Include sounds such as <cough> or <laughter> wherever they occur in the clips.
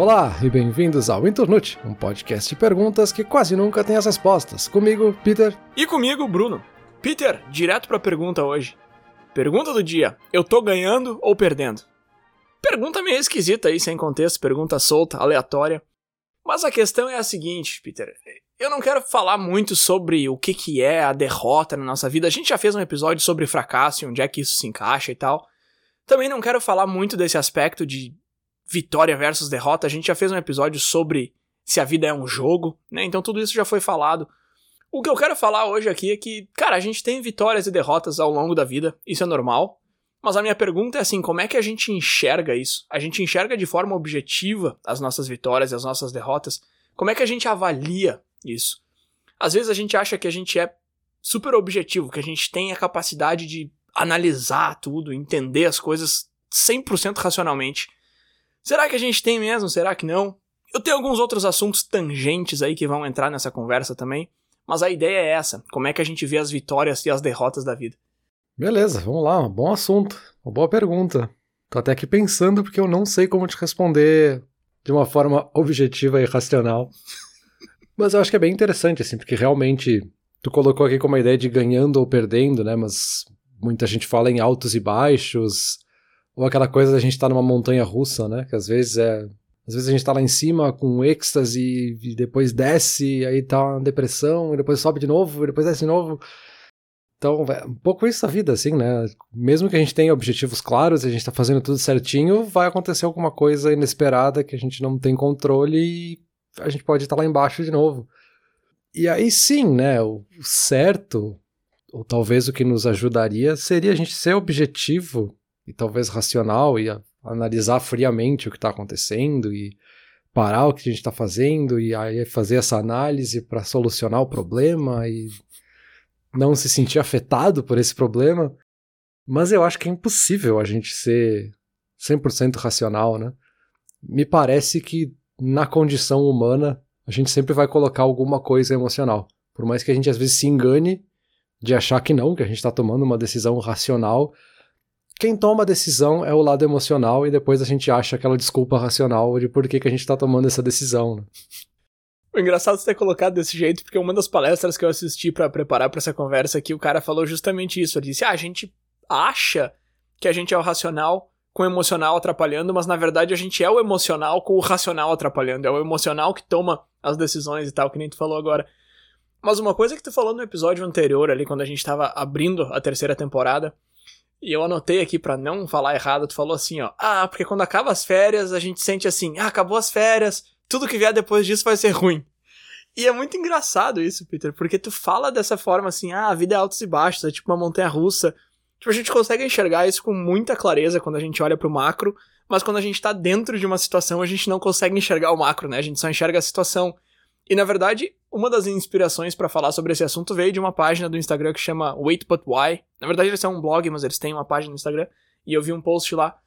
Olá e bem-vindos ao Internute, um podcast de perguntas que quase nunca tem as respostas. Comigo, Peter. E comigo, Bruno. Peter, direto pra pergunta hoje. Pergunta do dia: eu tô ganhando ou perdendo? Pergunta meio esquisita aí, sem contexto, pergunta solta, aleatória. Mas a questão é a seguinte, Peter. Eu não quero falar muito sobre o que, que é a derrota na nossa vida. A gente já fez um episódio sobre fracasso e onde é que isso se encaixa e tal. Também não quero falar muito desse aspecto de vitória versus derrota. A gente já fez um episódio sobre se a vida é um jogo, né? Então tudo isso já foi falado. O que eu quero falar hoje aqui é que, cara, a gente tem vitórias e derrotas ao longo da vida, isso é normal. Mas a minha pergunta é assim, como é que a gente enxerga isso? A gente enxerga de forma objetiva as nossas vitórias e as nossas derrotas? Como é que a gente avalia isso? Às vezes a gente acha que a gente é super objetivo, que a gente tem a capacidade de analisar tudo, entender as coisas 100% racionalmente. Será que a gente tem mesmo? Será que não? Eu tenho alguns outros assuntos tangentes aí que vão entrar nessa conversa também, mas a ideia é essa: como é que a gente vê as vitórias e as derrotas da vida. Beleza, vamos lá, um bom assunto, uma boa pergunta. Tô até aqui pensando porque eu não sei como te responder de uma forma objetiva e racional. <laughs> Mas eu acho que é bem interessante, assim, porque realmente tu colocou aqui como a ideia de ganhando ou perdendo, né? Mas muita gente fala em altos e baixos, ou aquela coisa da gente estar tá numa montanha russa, né? Que às vezes é. Às vezes a gente tá lá em cima com êxtase e depois desce, aí tá uma depressão, e depois sobe de novo, e depois desce de novo. Então, é um pouco isso a vida, assim, né? Mesmo que a gente tenha objetivos claros, a gente tá fazendo tudo certinho, vai acontecer alguma coisa inesperada que a gente não tem controle e a gente pode estar tá lá embaixo de novo. E aí sim, né? O certo, ou talvez o que nos ajudaria, seria a gente ser objetivo e talvez racional e analisar friamente o que está acontecendo e parar o que a gente está fazendo e aí fazer essa análise para solucionar o problema e não se sentir afetado por esse problema. Mas eu acho que é impossível a gente ser 100% racional, né? Me parece que na condição humana a gente sempre vai colocar alguma coisa emocional. Por mais que a gente às vezes se engane de achar que não, que a gente está tomando uma decisão racional, quem toma a decisão é o lado emocional e depois a gente acha aquela desculpa racional de por que, que a gente tá tomando essa decisão. Né? O engraçado é ter colocado desse jeito, porque uma das palestras que eu assisti para preparar para essa conversa aqui, o cara falou justamente isso. Ele disse: ah, a gente acha que a gente é o racional com o emocional atrapalhando, mas na verdade a gente é o emocional com o racional atrapalhando. É o emocional que toma as decisões e tal, que nem tu falou agora. Mas uma coisa que tu falou no episódio anterior, ali, quando a gente tava abrindo a terceira temporada, e eu anotei aqui para não falar errado, tu falou assim, ó. Ah, porque quando acaba as férias, a gente sente assim, ah, acabou as férias, tudo que vier depois disso vai ser ruim. E é muito engraçado isso, Peter, porque tu fala dessa forma assim, ah, a vida é altos e baixos, é tipo uma montanha russa. Tipo, a gente consegue enxergar isso com muita clareza quando a gente olha pro macro, mas quando a gente tá dentro de uma situação, a gente não consegue enxergar o macro, né? A gente só enxerga a situação. E na verdade, uma das inspirações para falar sobre esse assunto veio de uma página do Instagram que chama Wait But Why. Na verdade, eles são um blog, mas eles têm uma página no Instagram. E eu vi um post lá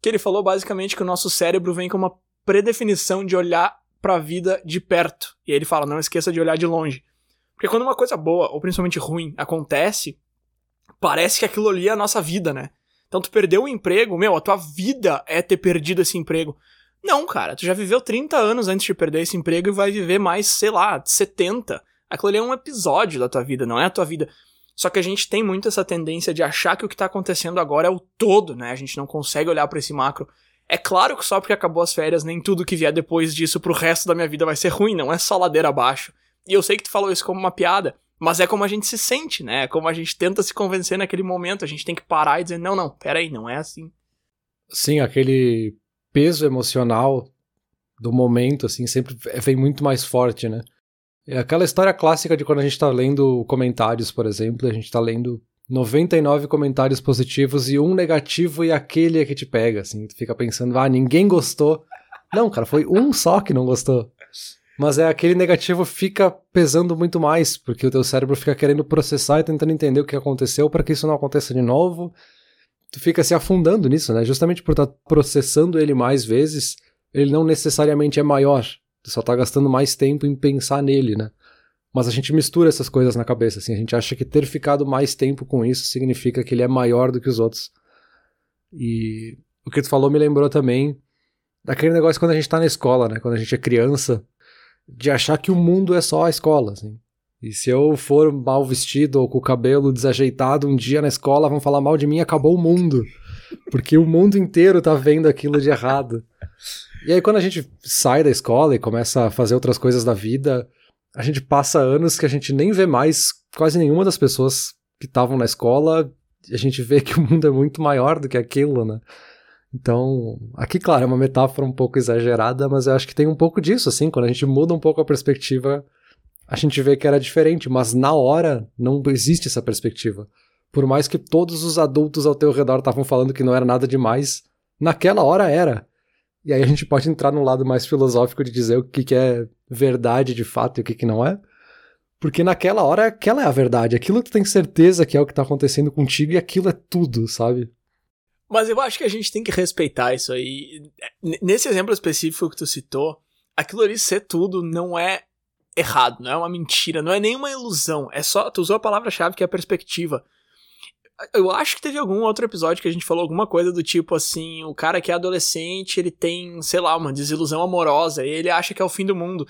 que ele falou basicamente que o nosso cérebro vem com uma predefinição de olhar para a vida de perto. E aí ele fala: não esqueça de olhar de longe. Porque quando uma coisa boa, ou principalmente ruim, acontece, parece que aquilo ali é a nossa vida, né? Então tu perdeu o emprego, meu, a tua vida é ter perdido esse emprego. Não, cara, tu já viveu 30 anos antes de perder esse emprego e vai viver mais, sei lá, 70. Aquilo ali é um episódio da tua vida, não é a tua vida. Só que a gente tem muito essa tendência de achar que o que tá acontecendo agora é o todo, né? A gente não consegue olhar para esse macro. É claro que só porque acabou as férias, nem tudo que vier depois disso pro resto da minha vida vai ser ruim, não é só ladeira abaixo. E eu sei que tu falou isso como uma piada, mas é como a gente se sente, né? É como a gente tenta se convencer naquele momento. A gente tem que parar e dizer: não, não, peraí, não é assim. Sim, aquele peso emocional do momento, assim, sempre vem muito mais forte, né? É aquela história clássica de quando a gente tá lendo comentários, por exemplo, a gente tá lendo 99 comentários positivos e um negativo e aquele é que te pega, assim, tu fica pensando, ah, ninguém gostou. Não, cara, foi um só que não gostou. Mas é aquele negativo fica pesando muito mais, porque o teu cérebro fica querendo processar e tentando entender o que aconteceu para que isso não aconteça de novo tu fica se afundando nisso, né? Justamente por estar tá processando ele mais vezes, ele não necessariamente é maior. Tu só tá gastando mais tempo em pensar nele, né? Mas a gente mistura essas coisas na cabeça, assim. A gente acha que ter ficado mais tempo com isso significa que ele é maior do que os outros. E o que tu falou me lembrou também daquele negócio quando a gente tá na escola, né? Quando a gente é criança, de achar que o mundo é só a escola, assim. E se eu for mal vestido ou com o cabelo desajeitado um dia na escola, vão falar mal de mim, acabou o mundo. Porque o mundo inteiro tá vendo aquilo de errado. E aí, quando a gente sai da escola e começa a fazer outras coisas da vida, a gente passa anos que a gente nem vê mais quase nenhuma das pessoas que estavam na escola. E a gente vê que o mundo é muito maior do que aquilo, né? Então, aqui, claro, é uma metáfora um pouco exagerada, mas eu acho que tem um pouco disso, assim, quando a gente muda um pouco a perspectiva, a gente vê que era diferente, mas na hora não existe essa perspectiva. Por mais que todos os adultos ao teu redor estavam falando que não era nada demais, naquela hora era. E aí a gente pode entrar num lado mais filosófico de dizer o que, que é verdade de fato e o que, que não é. Porque naquela hora aquela é a verdade, aquilo que tu tem certeza que é o que está acontecendo contigo e aquilo é tudo, sabe? Mas eu acho que a gente tem que respeitar isso aí. Nesse exemplo específico que tu citou, aquilo ali ser tudo não é errado, não é uma mentira, não é nenhuma ilusão. É só. Tu usou a palavra-chave que é a perspectiva. Eu acho que teve algum outro episódio que a gente falou alguma coisa do tipo assim: o cara que é adolescente, ele tem, sei lá, uma desilusão amorosa, e ele acha que é o fim do mundo.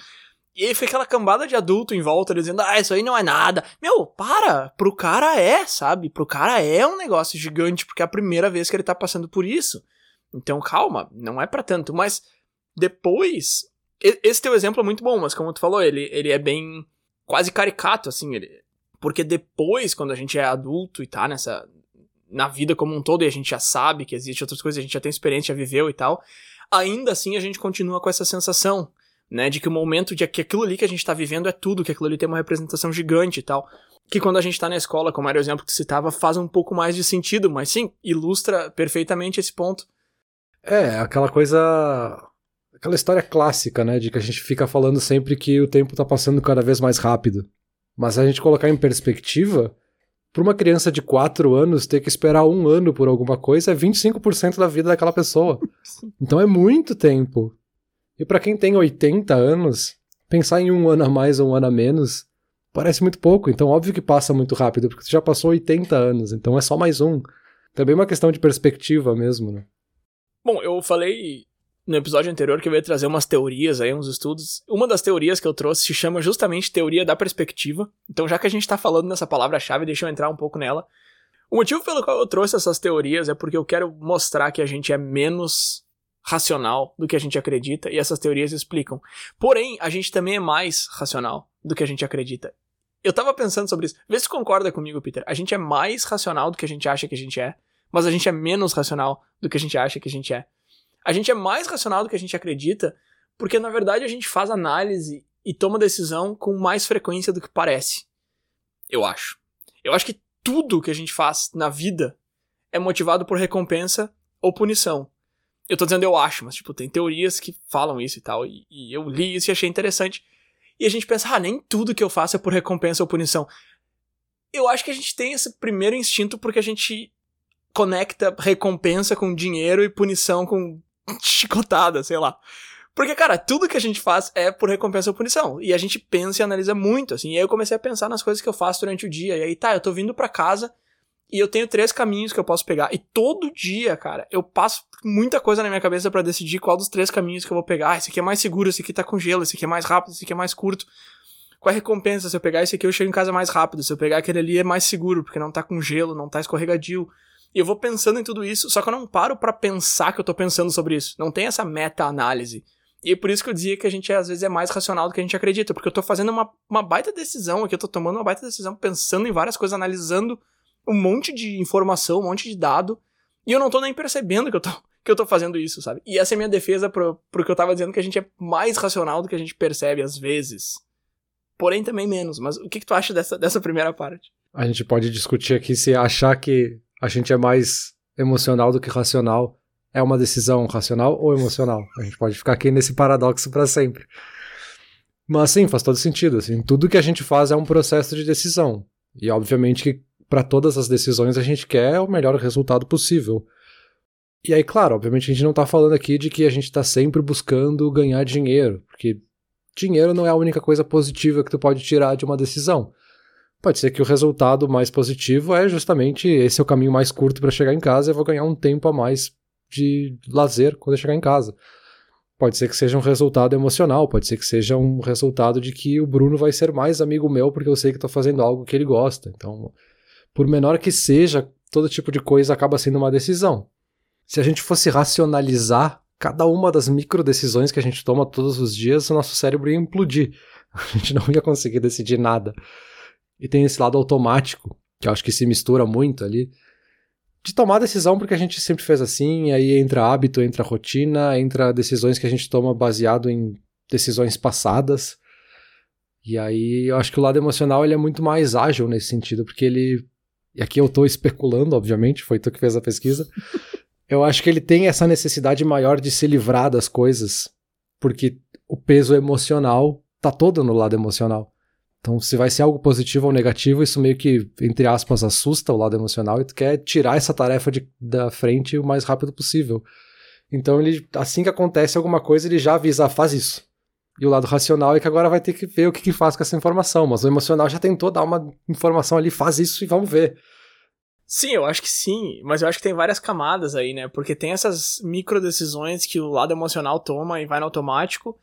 E aí foi aquela cambada de adulto em volta dizendo, ah, isso aí não é nada. Meu, para! Pro cara é, sabe? Pro cara é um negócio gigante, porque é a primeira vez que ele tá passando por isso. Então, calma, não é para tanto. Mas depois. Esse teu exemplo é muito bom, mas como tu falou, ele, ele é bem. quase caricato, assim. Ele, porque depois, quando a gente é adulto e tá nessa. na vida como um todo, e a gente já sabe que existe outras coisas, a gente já tem experiência, já viveu e tal. Ainda assim a gente continua com essa sensação né? De que o momento de que aquilo ali que a gente está vivendo é tudo, que aquilo ali tem uma representação gigante e tal. Que quando a gente está na escola, como era o exemplo que tu citava, faz um pouco mais de sentido, mas sim, ilustra perfeitamente esse ponto. É, aquela coisa. Aquela história clássica, né? De que a gente fica falando sempre que o tempo tá passando cada vez mais rápido. Mas a gente colocar em perspectiva, para uma criança de 4 anos ter que esperar um ano por alguma coisa é 25% da vida daquela pessoa. Então é muito tempo. E para quem tem 80 anos, pensar em um ano a mais ou um ano a menos parece muito pouco. Então, óbvio que passa muito rápido, porque você já passou 80 anos, então é só mais um. Também uma questão de perspectiva mesmo, né? Bom, eu falei no episódio anterior que eu ia trazer umas teorias aí, uns estudos. Uma das teorias que eu trouxe se chama justamente teoria da perspectiva. Então, já que a gente tá falando nessa palavra-chave, deixa eu entrar um pouco nela. O motivo pelo qual eu trouxe essas teorias é porque eu quero mostrar que a gente é menos racional do que a gente acredita, e essas teorias explicam. Porém, a gente também é mais racional do que a gente acredita. Eu tava pensando sobre isso. Vê se concorda comigo, Peter. A gente é mais racional do que a gente acha que a gente é, mas a gente é menos racional do que a gente acha que a gente é. A gente é mais racional do que a gente acredita, porque na verdade a gente faz análise e toma decisão com mais frequência do que parece. Eu acho. Eu acho que tudo que a gente faz na vida é motivado por recompensa ou punição. Eu tô dizendo eu acho, mas, tipo, tem teorias que falam isso e tal. E, e, eu li isso e achei interessante. E a gente pensa, ah, nem tudo que eu faço é por recompensa ou punição. Eu acho que a gente tem esse primeiro instinto porque a gente conecta recompensa com dinheiro e punição com <laughs> chicotada, sei lá. Porque, cara, tudo que a gente faz é por recompensa ou punição. E a gente pensa e analisa muito, assim. E aí eu comecei a pensar nas coisas que eu faço durante o dia. E aí, tá, eu tô vindo pra casa e eu tenho três caminhos que eu posso pegar. E todo dia, cara, eu passo muita coisa na minha cabeça para decidir qual dos três caminhos que eu vou pegar. Ah, esse aqui é mais seguro, esse aqui tá com gelo, esse aqui é mais rápido, esse aqui é mais curto. Qual é a recompensa? Se eu pegar esse aqui, eu chego em casa mais rápido. Se eu pegar aquele ali, é mais seguro, porque não tá com gelo, não tá escorregadio. E eu vou pensando em tudo isso, só que eu não paro para pensar que eu tô pensando sobre isso. Não tem essa meta-análise. E é por isso que eu dizia que a gente às vezes é mais racional do que a gente acredita, porque eu tô fazendo uma, uma baita decisão aqui, eu tô tomando uma baita decisão, pensando em várias coisas, analisando um monte de informação, um monte de dado, e eu não tô nem percebendo que eu tô, que eu tô fazendo isso, sabe? E essa é a minha defesa pro, pro que eu tava dizendo, que a gente é mais racional do que a gente percebe às vezes. Porém, também menos. Mas o que, que tu acha dessa, dessa primeira parte? A gente pode discutir aqui se achar que a gente é mais emocional do que racional é uma decisão racional ou emocional. A gente pode ficar aqui nesse paradoxo para sempre. Mas sim, faz todo sentido. Assim, tudo que a gente faz é um processo de decisão. E obviamente que para todas as decisões a gente quer o melhor resultado possível. E aí, claro, obviamente a gente não está falando aqui de que a gente está sempre buscando ganhar dinheiro, porque dinheiro não é a única coisa positiva que tu pode tirar de uma decisão. Pode ser que o resultado mais positivo é justamente esse é o caminho mais curto para chegar em casa e eu vou ganhar um tempo a mais de lazer quando eu chegar em casa. Pode ser que seja um resultado emocional, pode ser que seja um resultado de que o Bruno vai ser mais amigo meu porque eu sei que estou fazendo algo que ele gosta. Então, por menor que seja, todo tipo de coisa acaba sendo uma decisão. Se a gente fosse racionalizar cada uma das micro decisões que a gente toma todos os dias, o nosso cérebro ia implodir. <laughs> A gente não ia conseguir decidir nada. E tem esse lado automático, que eu acho que se mistura muito ali, de tomar decisão porque a gente sempre fez assim, aí entra hábito, entra rotina, entra decisões que a gente toma baseado em decisões passadas. E aí eu acho que o lado emocional ele é muito mais ágil nesse sentido, porque ele. E aqui eu estou especulando, obviamente, foi tu que fez a pesquisa. <laughs> eu acho que ele tem essa necessidade maior de se livrar das coisas, porque o peso emocional tá todo no lado emocional. Então, se vai ser algo positivo ou negativo, isso meio que, entre aspas, assusta o lado emocional e tu quer tirar essa tarefa de, da frente o mais rápido possível. Então, ele, assim que acontece alguma coisa, ele já avisa, faz isso. E o lado racional é que agora vai ter que ver o que, que faz com essa informação. Mas o emocional já tentou dar uma informação ali, faz isso e vamos ver. Sim, eu acho que sim, mas eu acho que tem várias camadas aí, né? Porque tem essas micro decisões que o lado emocional toma e vai no automático,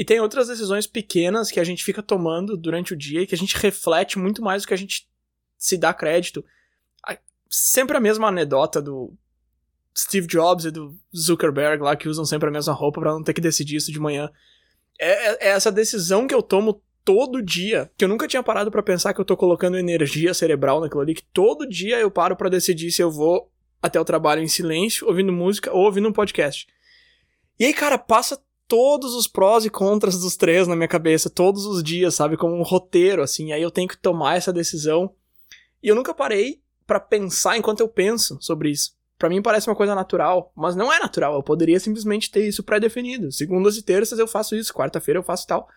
e tem outras decisões pequenas que a gente fica tomando durante o dia e que a gente reflete muito mais do que a gente se dá crédito. Sempre a mesma anedota do Steve Jobs e do Zuckerberg lá que usam sempre a mesma roupa para não ter que decidir isso de manhã. É, é, é, essa decisão que eu tomo todo dia, que eu nunca tinha parado para pensar que eu tô colocando energia cerebral naquilo ali, que todo dia eu paro para decidir se eu vou até o trabalho em silêncio, ouvindo música ou ouvindo um podcast. E aí, cara, passa todos os prós e contras dos três na minha cabeça, todos os dias, sabe? Como um roteiro, assim. Aí eu tenho que tomar essa decisão. E eu nunca parei para pensar enquanto eu penso sobre isso. Para mim parece uma coisa natural, mas não é natural. Eu poderia simplesmente ter isso pré-definido. Segundas e terças eu faço isso, quarta-feira eu faço tal.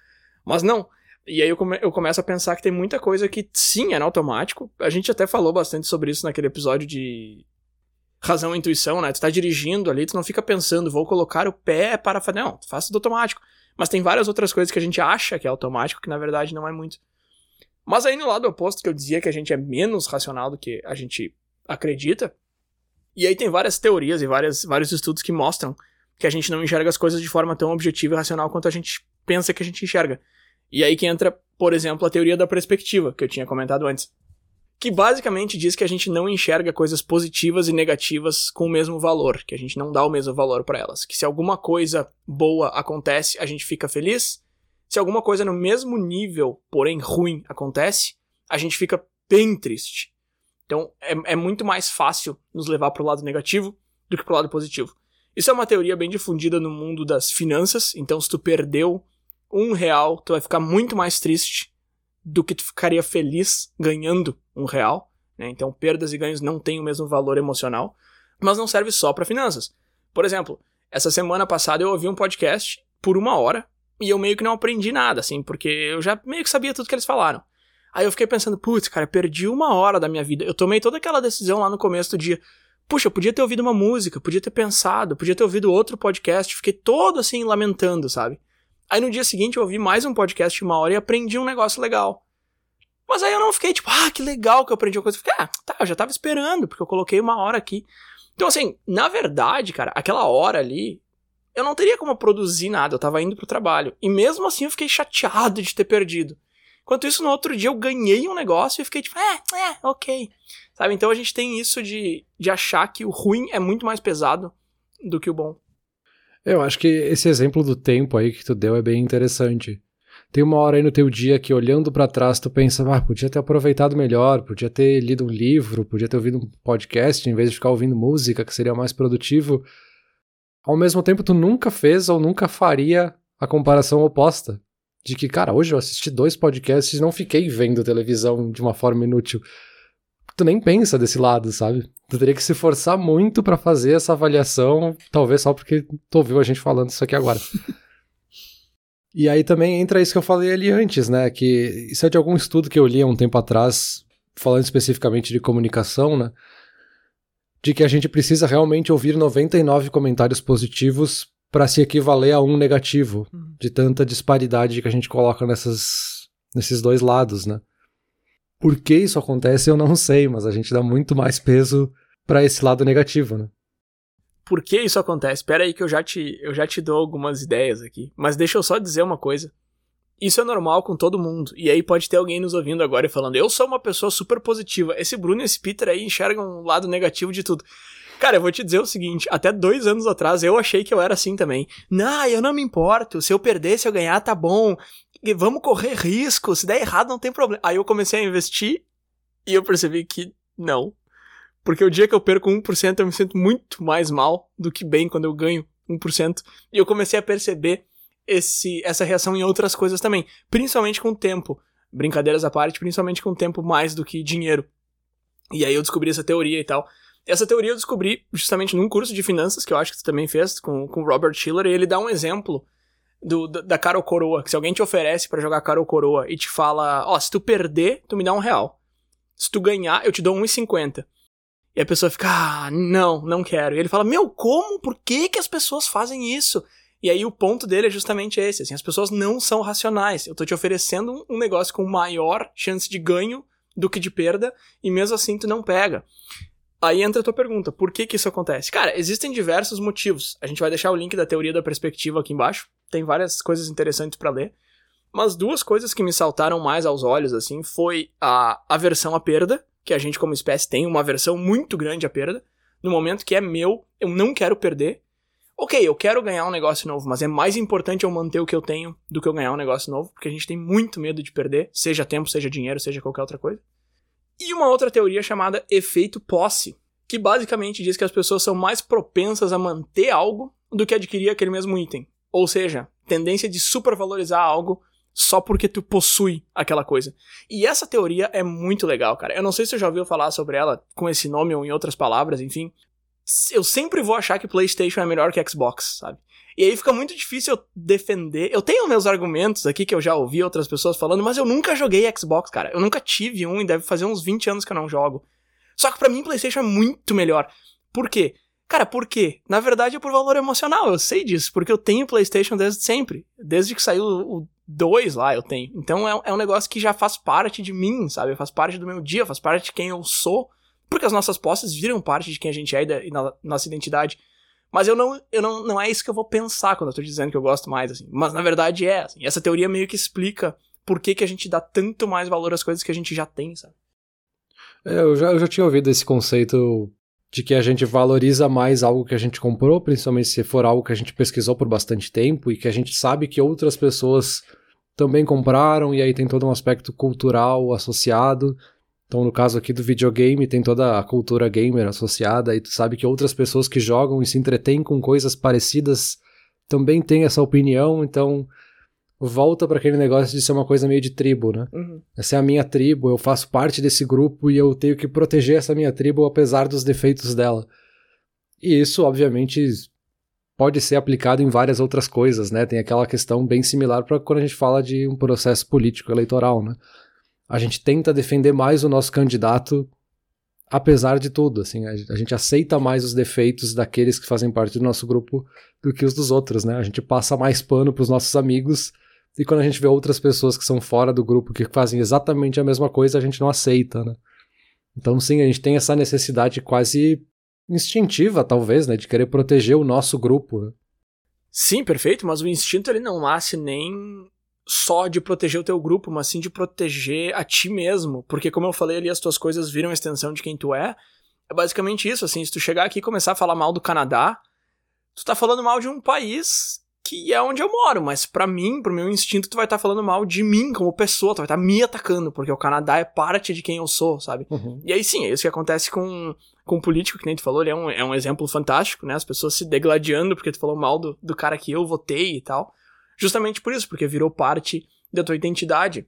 Mas não. E aí eu, come eu começo a pensar que tem muita coisa que sim é automático. A gente até falou bastante sobre isso naquele episódio de razão e intuição, né? Tu tá dirigindo ali, tu não fica pensando, vou colocar o pé para fazer. Não, tu faz tudo automático. Mas tem várias outras coisas que a gente acha que é automático, que na verdade não é muito. Mas aí no lado oposto, que eu dizia que a gente é menos racional do que a gente acredita, e aí tem várias teorias e várias, vários estudos que mostram que a gente não enxerga as coisas de forma tão objetiva e racional quanto a gente pensa que a gente enxerga. E aí que entra, por exemplo, a teoria da perspectiva, que eu tinha comentado antes que basicamente diz que a gente não enxerga coisas positivas e negativas com o mesmo valor, que a gente não dá o mesmo valor para elas, que se alguma coisa boa acontece, a gente fica feliz, se alguma coisa no mesmo nível, porém ruim, acontece, a gente fica bem triste. Então é, é muito mais fácil nos levar para o lado negativo do que para o lado positivo. Isso é uma teoria bem difundida no mundo das finanças, então se tu perdeu um real, tu vai ficar muito mais triste do que tu ficaria feliz ganhando um real. Né? Então, perdas e ganhos não têm o mesmo valor emocional, mas não serve só para finanças. Por exemplo, essa semana passada eu ouvi um podcast por uma hora e eu meio que não aprendi nada, assim, porque eu já meio que sabia tudo que eles falaram. Aí eu fiquei pensando, putz, cara, perdi uma hora da minha vida. Eu tomei toda aquela decisão lá no começo do dia. Puxa, eu podia ter ouvido uma música, podia ter pensado, podia ter ouvido outro podcast. Fiquei todo assim lamentando, sabe? Aí no dia seguinte eu ouvi mais um podcast de uma hora e aprendi um negócio legal. Mas aí eu não fiquei tipo, ah, que legal que eu aprendi uma coisa. Eu fiquei, ah, tá, eu já tava esperando, porque eu coloquei uma hora aqui. Então, assim, na verdade, cara, aquela hora ali, eu não teria como produzir nada, eu tava indo pro trabalho. E mesmo assim eu fiquei chateado de ter perdido. Enquanto isso, no outro dia eu ganhei um negócio e fiquei tipo, é, é, ok. Sabe? Então a gente tem isso de, de achar que o ruim é muito mais pesado do que o bom. Eu acho que esse exemplo do tempo aí que tu deu é bem interessante. Tem uma hora aí no teu dia que olhando para trás tu pensa, ah, podia ter aproveitado melhor, podia ter lido um livro, podia ter ouvido um podcast em vez de ficar ouvindo música, que seria mais produtivo. Ao mesmo tempo tu nunca fez ou nunca faria a comparação oposta. De que, cara, hoje eu assisti dois podcasts e não fiquei vendo televisão de uma forma inútil tu nem pensa desse lado, sabe? Tu teria que se forçar muito para fazer essa avaliação, talvez só porque tu ouviu a gente falando isso aqui agora. <laughs> e aí também entra isso que eu falei ali antes, né? Que isso é de algum estudo que eu li há um tempo atrás, falando especificamente de comunicação, né? De que a gente precisa realmente ouvir 99 comentários positivos para se equivaler a um negativo, uhum. de tanta disparidade que a gente coloca nessas, nesses dois lados, né? Por que isso acontece eu não sei, mas a gente dá muito mais peso para esse lado negativo, né? por que isso acontece. Espera aí que eu já, te, eu já te dou algumas ideias aqui. Mas deixa eu só dizer uma coisa. Isso é normal com todo mundo. E aí pode ter alguém nos ouvindo agora e falando: Eu sou uma pessoa super positiva. Esse Bruno e esse Peter aí enxergam um lado negativo de tudo. Cara, eu vou te dizer o seguinte: até dois anos atrás eu achei que eu era assim também. Não, eu não me importo. Se eu perder, se eu ganhar, tá bom. Vamos correr risco. Se der errado, não tem problema. Aí eu comecei a investir e eu percebi que não. Porque o dia que eu perco 1%, eu me sinto muito mais mal do que bem quando eu ganho 1%. E eu comecei a perceber esse, essa reação em outras coisas também. Principalmente com o tempo. Brincadeiras à parte, principalmente com o tempo mais do que dinheiro. E aí eu descobri essa teoria e tal. Essa teoria eu descobri justamente num curso de finanças, que eu acho que você também fez, com o Robert Schiller, e ele dá um exemplo do, da cara ou coroa. Que se alguém te oferece para jogar cara ou coroa e te fala, ó, oh, se tu perder, tu me dá um real. Se tu ganhar, eu te dou 1,50. E a pessoa fica, ah, não, não quero. E ele fala, meu, como? Por que, que as pessoas fazem isso? E aí o ponto dele é justamente esse, assim, as pessoas não são racionais. Eu tô te oferecendo um negócio com maior chance de ganho do que de perda, e mesmo assim tu não pega. Aí entra a tua pergunta, por que que isso acontece? Cara, existem diversos motivos. A gente vai deixar o link da teoria da perspectiva aqui embaixo. Tem várias coisas interessantes para ler. Mas duas coisas que me saltaram mais aos olhos, assim, foi a aversão à perda, que a gente como espécie tem uma aversão muito grande à perda. No momento que é meu, eu não quero perder. Ok, eu quero ganhar um negócio novo, mas é mais importante eu manter o que eu tenho do que eu ganhar um negócio novo, porque a gente tem muito medo de perder, seja tempo, seja dinheiro, seja qualquer outra coisa. E uma outra teoria chamada efeito posse, que basicamente diz que as pessoas são mais propensas a manter algo do que adquirir aquele mesmo item. Ou seja, tendência de supervalorizar algo só porque tu possui aquela coisa. E essa teoria é muito legal, cara. Eu não sei se você já ouviu falar sobre ela com esse nome ou em outras palavras, enfim. Eu sempre vou achar que PlayStation é melhor que Xbox, sabe? E aí fica muito difícil eu defender. Eu tenho meus argumentos aqui que eu já ouvi outras pessoas falando, mas eu nunca joguei Xbox, cara. Eu nunca tive um e deve fazer uns 20 anos que eu não jogo. Só que para mim PlayStation é muito melhor. Por quê? Cara, por quê? Na verdade é por valor emocional, eu sei disso, porque eu tenho PlayStation desde sempre. Desde que saiu o dois lá eu tenho. Então é, é um negócio que já faz parte de mim, sabe? Faz parte do meu dia, faz parte de quem eu sou. Porque as nossas posses viram parte de quem a gente é e da, e da nossa identidade. Mas eu não, eu não, não é isso que eu vou pensar quando eu tô dizendo que eu gosto mais, assim. Mas na verdade é, assim. Essa teoria meio que explica por que, que a gente dá tanto mais valor às coisas que a gente já tem, sabe? É, eu, já, eu já tinha ouvido esse conceito de que a gente valoriza mais algo que a gente comprou, principalmente se for algo que a gente pesquisou por bastante tempo e que a gente sabe que outras pessoas também compraram, e aí tem todo um aspecto cultural associado. Então, no caso aqui do videogame, tem toda a cultura gamer associada, e tu sabe que outras pessoas que jogam e se entretêm com coisas parecidas também têm essa opinião, então volta para aquele negócio de ser uma coisa meio de tribo, né? Uhum. Essa é a minha tribo, eu faço parte desse grupo e eu tenho que proteger essa minha tribo apesar dos defeitos dela. E isso, obviamente, pode ser aplicado em várias outras coisas, né? Tem aquela questão bem similar para quando a gente fala de um processo político eleitoral, né? A gente tenta defender mais o nosso candidato apesar de tudo, assim, a gente aceita mais os defeitos daqueles que fazem parte do nosso grupo do que os dos outros, né? A gente passa mais pano para os nossos amigos e quando a gente vê outras pessoas que são fora do grupo que fazem exatamente a mesma coisa, a gente não aceita, né? Então, sim, a gente tem essa necessidade quase instintiva, talvez, né? De querer proteger o nosso grupo, né? Sim, perfeito, mas o instinto ele não nasce nem só de proteger o teu grupo, mas sim de proteger a ti mesmo. Porque, como eu falei ali, as tuas coisas viram a extensão de quem tu é. É basicamente isso, assim, se tu chegar aqui e começar a falar mal do Canadá, tu tá falando mal de um país que é onde eu moro, mas para mim, pro meu instinto, tu vai estar tá falando mal de mim como pessoa, tu vai estar tá me atacando, porque o Canadá é parte de quem eu sou, sabe? Uhum. E aí sim, é isso que acontece com, com o político, que nem tu falou, ele é um, é um exemplo fantástico, né? As pessoas se degladiando porque tu falou mal do, do cara que eu votei e tal. Justamente por isso, porque virou parte da tua identidade.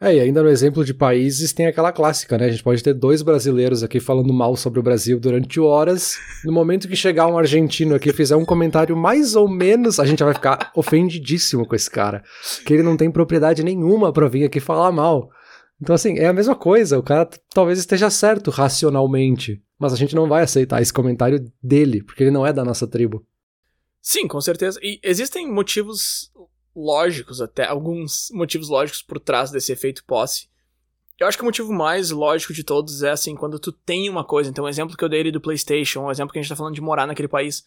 É, e ainda no exemplo de países tem aquela clássica, né? A gente pode ter dois brasileiros aqui falando mal sobre o Brasil durante horas. No momento que chegar um argentino aqui e fizer um comentário mais ou menos, a gente vai ficar ofendidíssimo com esse cara. Que ele não tem propriedade nenhuma para vir aqui falar mal. Então, assim, é a mesma coisa. O cara talvez esteja certo racionalmente, mas a gente não vai aceitar esse comentário dele, porque ele não é da nossa tribo. Sim, com certeza. E existem motivos lógicos, até alguns motivos lógicos por trás desse efeito posse. Eu acho que o motivo mais lógico de todos é assim, quando tu tem uma coisa. Então, o exemplo que eu dei ali do PlayStation, o exemplo que a gente tá falando de morar naquele país.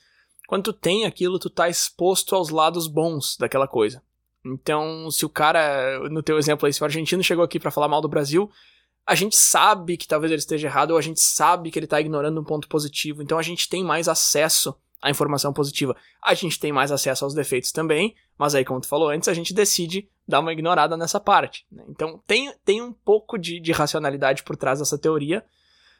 Quando tu tem aquilo, tu tá exposto aos lados bons daquela coisa. Então, se o cara, no teu exemplo aí, se o argentino chegou aqui para falar mal do Brasil, a gente sabe que talvez ele esteja errado ou a gente sabe que ele tá ignorando um ponto positivo. Então, a gente tem mais acesso à informação positiva. A gente tem mais acesso aos defeitos também, mas aí, como tu falou antes, a gente decide dar uma ignorada nessa parte. Né? Então, tem, tem um pouco de, de racionalidade por trás dessa teoria,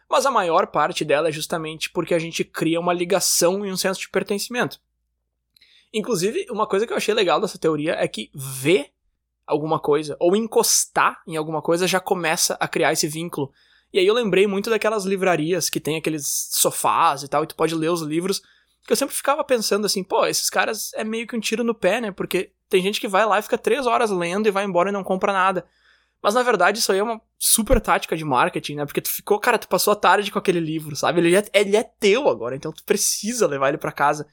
mas a maior parte dela é justamente porque a gente cria uma ligação e um senso de pertencimento. Inclusive, uma coisa que eu achei legal dessa teoria é que ver alguma coisa ou encostar em alguma coisa já começa a criar esse vínculo. E aí eu lembrei muito daquelas livrarias que tem aqueles sofás e tal, e tu pode ler os livros. Que eu sempre ficava pensando assim, pô, esses caras é meio que um tiro no pé, né? Porque tem gente que vai lá e fica três horas lendo e vai embora e não compra nada. Mas na verdade isso aí é uma super tática de marketing, né? Porque tu ficou, cara, tu passou a tarde com aquele livro, sabe? Ele é, ele é teu agora, então tu precisa levar ele para casa.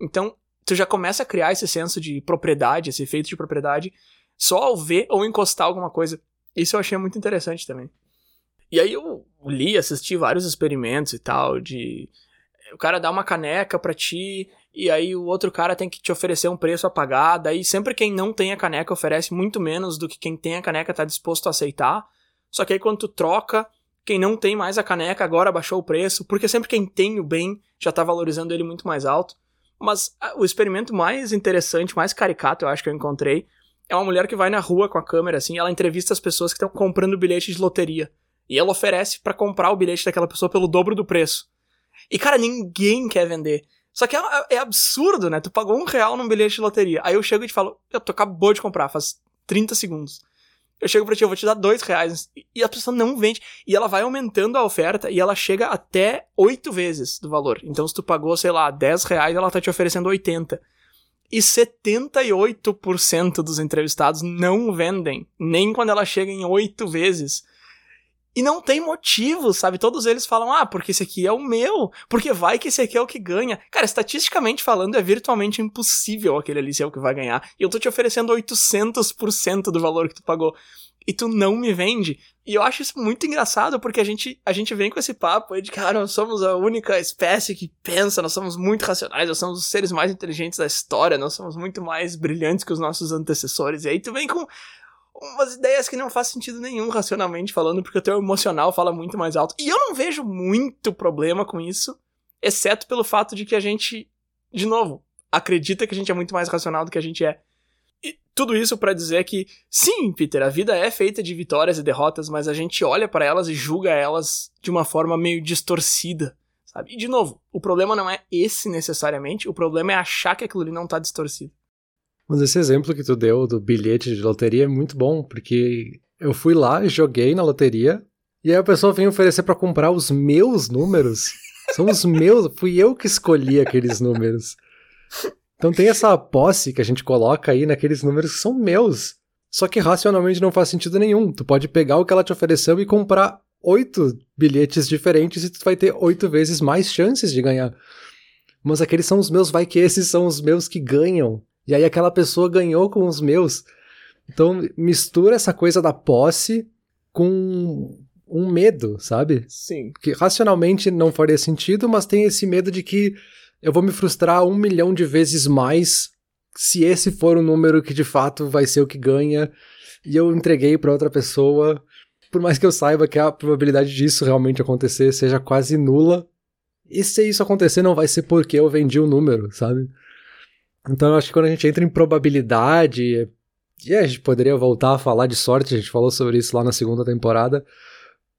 Então tu já começa a criar esse senso de propriedade, esse efeito de propriedade, só ao ver ou encostar alguma coisa. Isso eu achei muito interessante também. E aí eu li, assisti vários experimentos e tal, de o cara dá uma caneca para ti e aí o outro cara tem que te oferecer um preço a pagar, daí sempre quem não tem a caneca oferece muito menos do que quem tem a caneca tá disposto a aceitar. Só que aí quando tu troca, quem não tem mais a caneca agora baixou o preço, porque sempre quem tem o bem já tá valorizando ele muito mais alto. Mas o experimento mais interessante, mais caricato, eu acho que eu encontrei, é uma mulher que vai na rua com a câmera, assim, ela entrevista as pessoas que estão comprando bilhete de loteria. E ela oferece para comprar o bilhete daquela pessoa pelo dobro do preço. E, cara, ninguém quer vender. Só que é, é, absurdo, né? Tu pagou um real num bilhete de loteria. Aí eu chego e te falo, tô acabou de comprar, faz 30 segundos. Eu chego pra ti, eu vou te dar dois reais. E a pessoa não vende. E ela vai aumentando a oferta e ela chega até oito vezes do valor. Então, se tu pagou, sei lá, 10 reais, ela tá te oferecendo 80. E 78% dos entrevistados não vendem. Nem quando ela chega em oito vezes. E não tem motivo, sabe? Todos eles falam, ah, porque esse aqui é o meu, porque vai que esse aqui é o que ganha. Cara, estatisticamente falando, é virtualmente impossível aquele ali ser o que vai ganhar. E eu tô te oferecendo 800% do valor que tu pagou. E tu não me vende. E eu acho isso muito engraçado, porque a gente, a gente vem com esse papo aí de que, ah, nós somos a única espécie que pensa, nós somos muito racionais, nós somos os seres mais inteligentes da história, nós somos muito mais brilhantes que os nossos antecessores. E aí tu vem com umas ideias que não faz sentido nenhum racionalmente falando, porque o teu emocional fala muito mais alto. E eu não vejo muito problema com isso, exceto pelo fato de que a gente, de novo, acredita que a gente é muito mais racional do que a gente é. E tudo isso para dizer que, sim, Peter, a vida é feita de vitórias e derrotas, mas a gente olha para elas e julga elas de uma forma meio distorcida, sabe? E de novo, o problema não é esse necessariamente, o problema é achar que aquilo ali não tá distorcido. Mas esse exemplo que tu deu do bilhete de loteria é muito bom, porque eu fui lá, joguei na loteria, e aí a pessoa vem oferecer para comprar os meus números. São os meus, fui eu que escolhi aqueles números. Então tem essa posse que a gente coloca aí naqueles números que são meus. Só que racionalmente não faz sentido nenhum. Tu pode pegar o que ela te ofereceu e comprar oito bilhetes diferentes e tu vai ter oito vezes mais chances de ganhar. Mas aqueles são os meus, vai que esses são os meus que ganham. E aí aquela pessoa ganhou com os meus. Então mistura essa coisa da posse com um medo, sabe? Sim. Que racionalmente não faria sentido, mas tem esse medo de que eu vou me frustrar um milhão de vezes mais se esse for o número que de fato vai ser o que ganha e eu entreguei para outra pessoa. Por mais que eu saiba que a probabilidade disso realmente acontecer seja quase nula, e se isso acontecer não vai ser porque eu vendi o número, sabe? Então eu acho que quando a gente entra em probabilidade, e a gente poderia voltar a falar de sorte, a gente falou sobre isso lá na segunda temporada.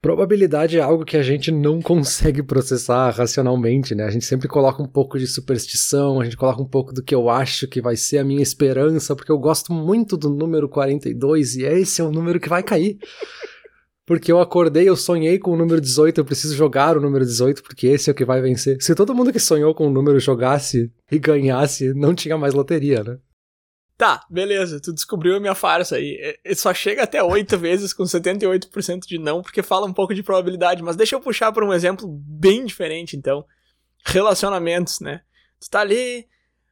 Probabilidade é algo que a gente não <laughs> consegue processar racionalmente, né? A gente sempre coloca um pouco de superstição, a gente coloca um pouco do que eu acho que vai ser a minha esperança, porque eu gosto muito do número 42 e esse é o número que vai cair. Porque eu acordei, eu sonhei com o número 18, eu preciso jogar o número 18, porque esse é o que vai vencer. Se todo mundo que sonhou com o número jogasse e ganhasse, não tinha mais loteria, né? Tá, beleza, tu descobriu a minha farsa aí. Ele é, só chega até 8 <laughs> vezes com 78% de não, porque fala um pouco de probabilidade. Mas deixa eu puxar para um exemplo bem diferente, então. Relacionamentos, né? Tu tá ali,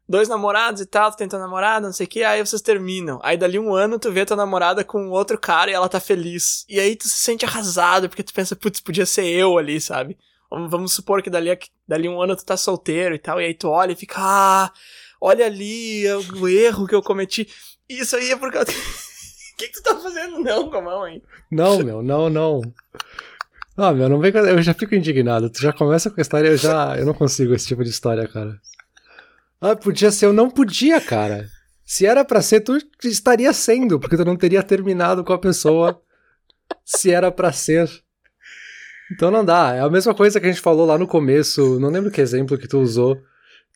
dois namorados e tal, tu tem tua namorada, não sei o que, aí vocês terminam. Aí dali um ano tu vê tua namorada com outro cara e ela tá feliz. E aí tu se sente arrasado, porque tu pensa, putz, podia ser eu ali, sabe? Vamos supor que dali, dali um ano tu tá solteiro e tal, e aí tu olha e fica, ah, olha ali o erro que eu cometi. Isso aí é por causa. <laughs> O que, que tu tá fazendo não com a mão aí? Não, meu, não, não. Ah, meu, não vem. Eu já fico indignado. Tu já começa com a história, eu já. Eu não consigo esse tipo de história, cara. Ah, podia ser, eu não podia, cara. Se era para ser, tu estaria sendo, porque tu não teria terminado com a pessoa se era para ser. Então não dá. É a mesma coisa que a gente falou lá no começo. Não lembro que exemplo que tu usou.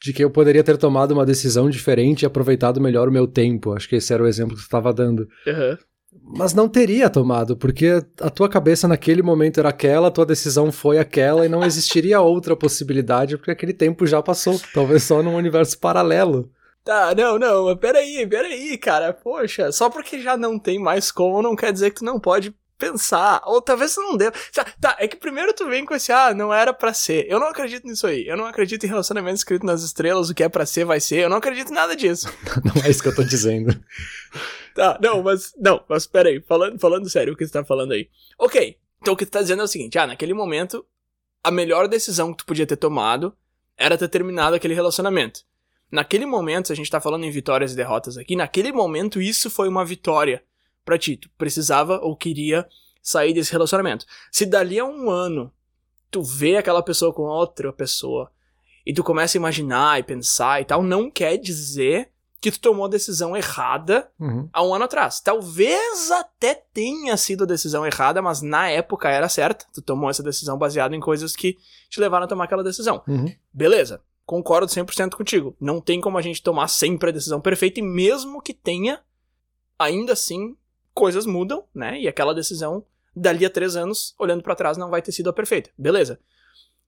De que eu poderia ter tomado uma decisão diferente e aproveitado melhor o meu tempo. Acho que esse era o exemplo que tu estava dando. Uhum. Mas não teria tomado, porque a tua cabeça naquele momento era aquela, a tua decisão foi aquela e não existiria <laughs> outra possibilidade, porque aquele tempo já passou. Talvez só num universo paralelo. Tá, não, não, mas peraí, peraí, cara. Poxa, só porque já não tem mais como, não quer dizer que tu não pode pensar. Ou talvez tu não deva. Tá, é que primeiro tu vem com esse, ah, não era para ser. Eu não acredito nisso aí. Eu não acredito em relacionamento escrito nas estrelas, o que é para ser vai ser. Eu não acredito em nada disso. <laughs> não é isso que eu tô dizendo. <laughs> tá, não, mas. Não, mas peraí. Falando, falando sério o que você tá falando aí. Ok. Então o que tu tá dizendo é o seguinte: ah, naquele momento, a melhor decisão que tu podia ter tomado era ter terminado aquele relacionamento. Naquele momento, se a gente tá falando em vitórias e derrotas aqui, naquele momento isso foi uma vitória para ti. Tu precisava ou queria sair desse relacionamento. Se dali a um ano tu vê aquela pessoa com outra pessoa e tu começa a imaginar e pensar e tal, não quer dizer que tu tomou a decisão errada uhum. há um ano atrás. Talvez até tenha sido a decisão errada, mas na época era certa. Tu tomou essa decisão baseada em coisas que te levaram a tomar aquela decisão. Uhum. Beleza. Concordo 100% contigo. Não tem como a gente tomar sempre a decisão perfeita e mesmo que tenha, ainda assim coisas mudam, né? E aquela decisão, dali a três anos, olhando para trás, não vai ter sido a perfeita. Beleza.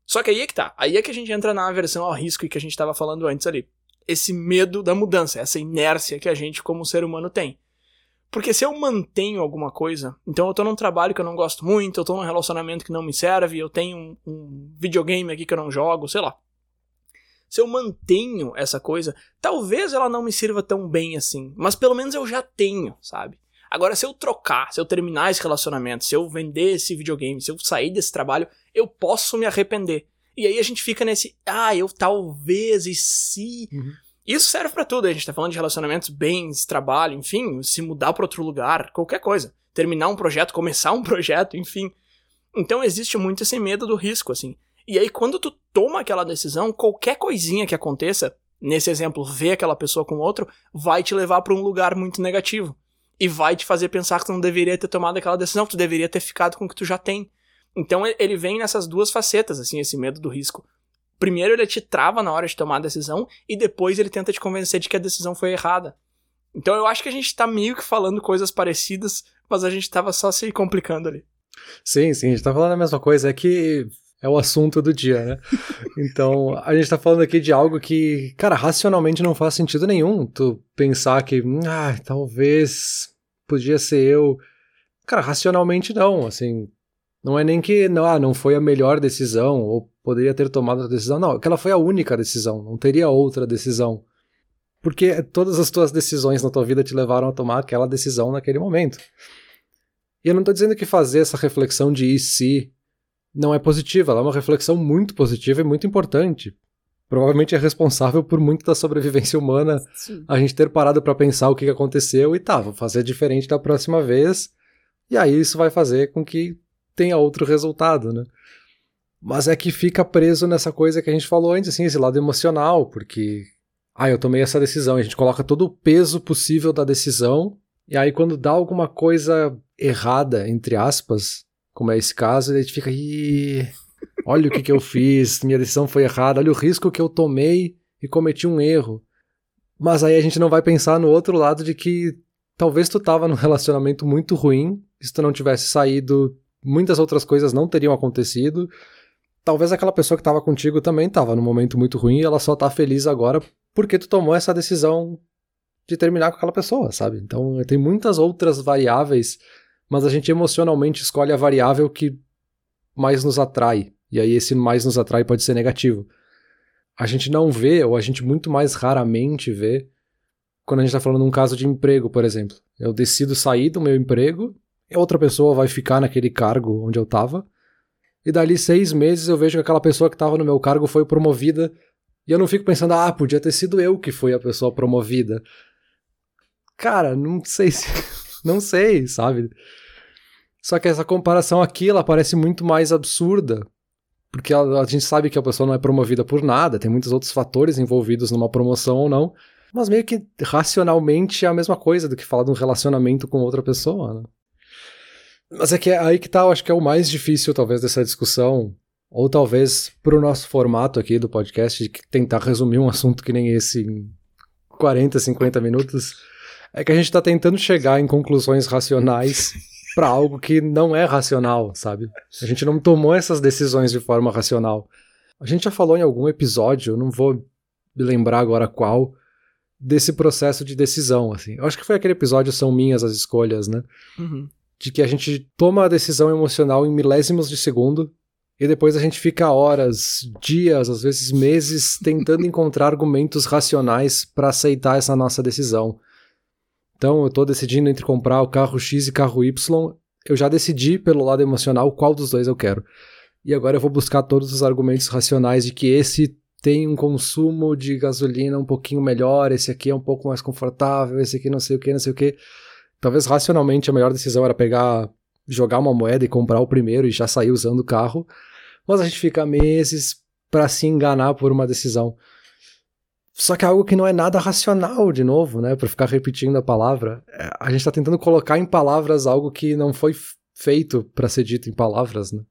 Só que aí é que tá. Aí é que a gente entra na aversão ao risco e que a gente tava falando antes ali. Esse medo da mudança, essa inércia que a gente, como ser humano, tem. Porque se eu mantenho alguma coisa, então eu tô num trabalho que eu não gosto muito, eu tô num relacionamento que não me serve, eu tenho um, um videogame aqui que eu não jogo, sei lá. Se eu mantenho essa coisa, talvez ela não me sirva tão bem assim, mas pelo menos eu já tenho, sabe? Agora, se eu trocar, se eu terminar esse relacionamento, se eu vender esse videogame, se eu sair desse trabalho, eu posso me arrepender. E aí a gente fica nesse, ah, eu talvez e se. Uhum. Isso serve para tudo. A gente tá falando de relacionamentos, bens, trabalho, enfim, se mudar para outro lugar, qualquer coisa. Terminar um projeto, começar um <laughs> projeto, enfim. Então existe muito esse medo do risco, assim. E aí, quando tu toma aquela decisão, qualquer coisinha que aconteça, nesse exemplo, ver aquela pessoa com outro, vai te levar para um lugar muito negativo e vai te fazer pensar que tu não deveria ter tomado aquela decisão, que tu deveria ter ficado com o que tu já tem. Então ele vem nessas duas facetas, assim, esse medo do risco. Primeiro ele te trava na hora de tomar a decisão e depois ele tenta te convencer de que a decisão foi errada. Então eu acho que a gente tá meio que falando coisas parecidas, mas a gente tava só se complicando ali. Sim, sim, a gente tá falando a mesma coisa, é que é o assunto do dia, né? Então, a gente tá falando aqui de algo que, cara, racionalmente não faz sentido nenhum. Tu pensar que, ah, talvez podia ser eu. Cara, racionalmente não, assim. Não é nem que não, ah, não foi a melhor decisão, ou poderia ter tomado a decisão. Não, aquela foi a única decisão, não teria outra decisão. Porque todas as tuas decisões na tua vida te levaram a tomar aquela decisão naquele momento. E eu não tô dizendo que fazer essa reflexão de e se não é positiva, ela é uma reflexão muito positiva e muito importante. Provavelmente é responsável por muito da sobrevivência humana Sim. a gente ter parado para pensar o que aconteceu e tá, vou fazer diferente da próxima vez. E aí isso vai fazer com que tenha outro resultado, né? Mas é que fica preso nessa coisa que a gente falou antes, assim, esse lado emocional, porque ah, eu tomei essa decisão, a gente coloca todo o peso possível da decisão, e aí quando dá alguma coisa errada, entre aspas, como é esse caso, a gente fica, Ih, olha o que, que eu fiz, minha decisão foi errada, olha o risco que eu tomei e cometi um erro. Mas aí a gente não vai pensar no outro lado de que talvez tu tava num relacionamento muito ruim, se tu não tivesse saído, muitas outras coisas não teriam acontecido. Talvez aquela pessoa que estava contigo também estava num momento muito ruim e ela só tá feliz agora porque tu tomou essa decisão de terminar com aquela pessoa, sabe? Então tem muitas outras variáveis mas a gente emocionalmente escolhe a variável que mais nos atrai. E aí esse mais nos atrai pode ser negativo. a gente não vê, ou a gente muito mais raramente vê, quando a gente está falando de um caso de emprego, por exemplo. Eu decido sair do meu emprego, outra pessoa vai ficar naquele cargo onde eu estava, e dali seis meses eu vejo que aquela pessoa que estava no meu cargo foi promovida, e eu não fico pensando, ah, podia ter sido eu que fui a pessoa promovida. Cara, não sei se. <laughs> não sei, sabe? Só que essa comparação aqui, ela parece muito mais absurda, porque a, a, gente sabe que a pessoa não é promovida por nada, tem muitos outros fatores envolvidos numa promoção ou não, mas meio que racionalmente é a mesma coisa do que falar de um relacionamento com outra pessoa, né? Mas é que é aí que tá, eu acho que é o mais difícil, talvez, dessa discussão, ou talvez pro nosso formato aqui do podcast, de tentar resumir um assunto que nem esse em 40, 50 minutos, é que a gente tá tentando chegar em conclusões racionais <laughs> para algo que não é racional, sabe? A gente não tomou essas decisões de forma racional. A gente já falou em algum episódio, não vou me lembrar agora qual, desse processo de decisão, assim. Eu acho que foi aquele episódio São Minhas as Escolhas, né? Uhum. De que a gente toma a decisão emocional em milésimos de segundo e depois a gente fica horas, dias, às vezes meses tentando encontrar argumentos racionais para aceitar essa nossa decisão. Então, eu estou decidindo entre comprar o carro X e carro Y. Eu já decidi pelo lado emocional qual dos dois eu quero. E agora eu vou buscar todos os argumentos racionais de que esse tem um consumo de gasolina um pouquinho melhor, esse aqui é um pouco mais confortável, esse aqui não sei o que, não sei o que. Talvez racionalmente a melhor decisão era pegar, jogar uma moeda e comprar o primeiro e já sair usando o carro. Mas a gente fica meses para se enganar por uma decisão. Só que é algo que não é nada racional, de novo, né? Para ficar repetindo a palavra. É, a gente está tentando colocar em palavras algo que não foi feito para ser dito em palavras, né?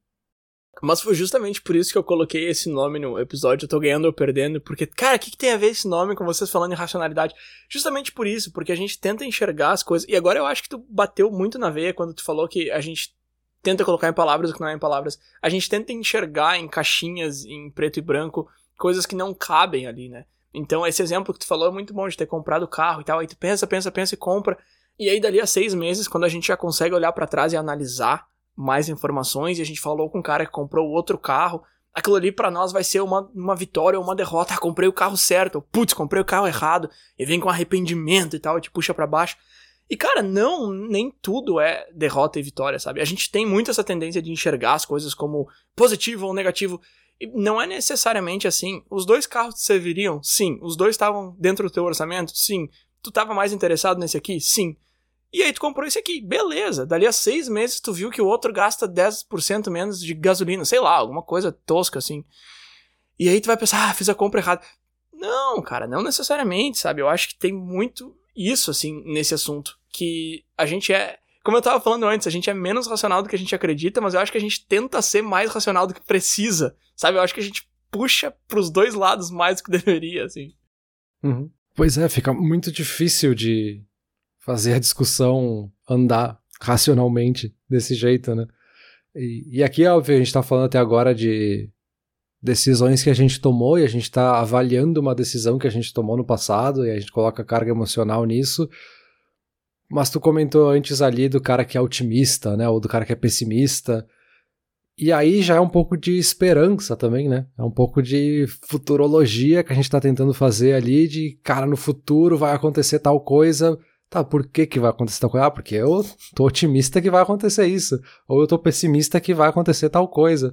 Mas foi justamente por isso que eu coloquei esse nome no episódio, eu tô ganhando ou perdendo, porque, cara, o que, que, tem a ver esse nome com vocês falando em racionalidade? Justamente por isso, porque a gente tenta enxergar as coisas, e agora eu acho que tu bateu muito na veia quando tu falou que a gente tenta colocar em palavras o que não é em palavras. A gente tenta enxergar em caixinhas, em preto e branco, coisas que não cabem ali, né? Então, esse exemplo que tu falou é muito bom de ter comprado o carro e tal. Aí tu pensa, pensa, pensa e compra. E aí, dali a seis meses, quando a gente já consegue olhar para trás e analisar mais informações, e a gente falou com um cara que comprou outro carro, aquilo ali para nós vai ser uma, uma vitória ou uma derrota. Ah, comprei o carro certo. Putz, comprei o carro errado. E vem com arrependimento e tal, e te puxa para baixo. E, cara, não, nem tudo é derrota e vitória, sabe? A gente tem muito essa tendência de enxergar as coisas como positivo ou negativo não é necessariamente assim. Os dois carros te serviriam? Sim. Os dois estavam dentro do teu orçamento? Sim. Tu estava mais interessado nesse aqui? Sim. E aí tu comprou esse aqui, beleza. Dali a seis meses tu viu que o outro gasta 10% menos de gasolina, sei lá, alguma coisa tosca assim. E aí tu vai pensar, ah, fiz a compra errada. Não, cara, não necessariamente, sabe? Eu acho que tem muito isso, assim, nesse assunto. Que a gente é como eu tava falando antes, a gente é menos racional do que a gente acredita, mas eu acho que a gente tenta ser mais racional do que precisa, sabe? Eu acho que a gente puxa pros dois lados mais do que deveria, assim. Uhum. Pois é, fica muito difícil de fazer a discussão andar racionalmente desse jeito, né? E, e aqui, óbvio, a gente tá falando até agora de decisões que a gente tomou e a gente tá avaliando uma decisão que a gente tomou no passado e a gente coloca carga emocional nisso mas tu comentou antes ali do cara que é otimista, né? Ou do cara que é pessimista. E aí já é um pouco de esperança também, né? É um pouco de futurologia que a gente tá tentando fazer ali, de cara, no futuro vai acontecer tal coisa. Tá, por que que vai acontecer tal coisa? Ah, porque eu tô otimista que vai acontecer isso. Ou eu tô pessimista que vai acontecer tal coisa.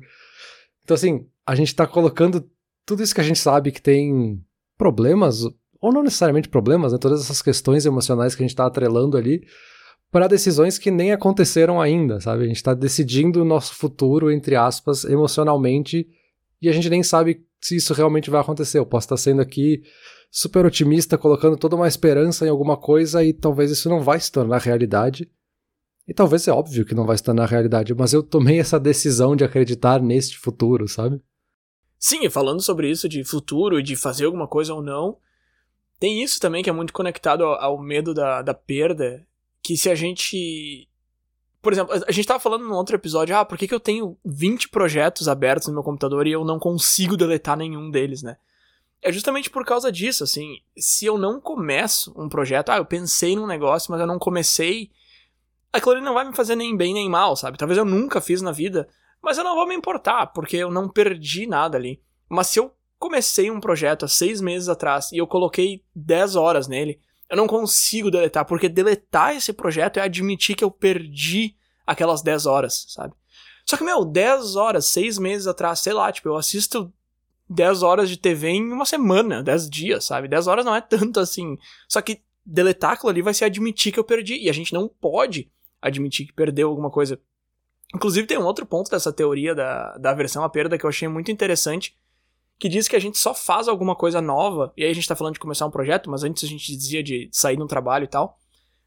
Então, assim, a gente tá colocando tudo isso que a gente sabe que tem problemas, ou não necessariamente problemas, né, todas essas questões emocionais que a gente está atrelando ali, para decisões que nem aconteceram ainda, sabe? A gente está decidindo o nosso futuro, entre aspas, emocionalmente, e a gente nem sabe se isso realmente vai acontecer. Eu posso estar sendo aqui super otimista, colocando toda uma esperança em alguma coisa e talvez isso não vai se tornar realidade. E talvez é óbvio que não vai se tornar realidade, mas eu tomei essa decisão de acreditar neste futuro, sabe? Sim, falando sobre isso de futuro e de fazer alguma coisa ou não, tem isso também que é muito conectado ao, ao medo da, da perda, que se a gente por exemplo, a gente tava falando num outro episódio, ah, por que, que eu tenho 20 projetos abertos no meu computador e eu não consigo deletar nenhum deles, né? É justamente por causa disso, assim, se eu não começo um projeto, ah, eu pensei num negócio, mas eu não comecei, aquilo ali não vai me fazer nem bem nem mal, sabe? Talvez eu nunca fiz na vida, mas eu não vou me importar, porque eu não perdi nada ali. Mas se eu comecei um projeto há seis meses atrás e eu coloquei 10 horas nele, eu não consigo deletar, porque deletar esse projeto é admitir que eu perdi aquelas 10 horas, sabe? Só que, meu, 10 horas, 6 meses atrás, sei lá, tipo, eu assisto 10 horas de TV em uma semana, 10 dias, sabe? 10 horas não é tanto assim. Só que deletar aquilo ali vai ser admitir que eu perdi. E a gente não pode admitir que perdeu alguma coisa. Inclusive, tem um outro ponto dessa teoria da, da aversão à perda que eu achei muito interessante, que diz que a gente só faz alguma coisa nova, e aí a gente tá falando de começar um projeto, mas antes a gente dizia de sair de um trabalho e tal,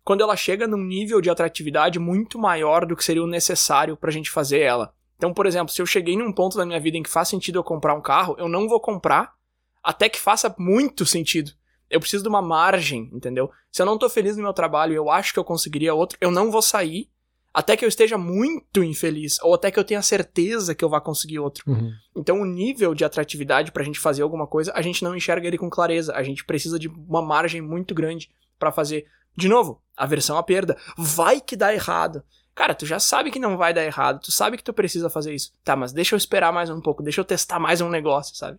quando ela chega num nível de atratividade muito maior do que seria o necessário pra gente fazer ela. Então, por exemplo, se eu cheguei num ponto da minha vida em que faz sentido eu comprar um carro, eu não vou comprar até que faça muito sentido. Eu preciso de uma margem, entendeu? Se eu não tô feliz no meu trabalho e eu acho que eu conseguiria outro, eu não vou sair até que eu esteja muito infeliz, ou até que eu tenha certeza que eu vá conseguir outro. Uhum. Então, o nível de atratividade pra gente fazer alguma coisa, a gente não enxerga ele com clareza. A gente precisa de uma margem muito grande para fazer. De novo, aversão à perda. Vai que dá errado. Cara, tu já sabe que não vai dar errado, tu sabe que tu precisa fazer isso. Tá, mas deixa eu esperar mais um pouco, deixa eu testar mais um negócio, sabe?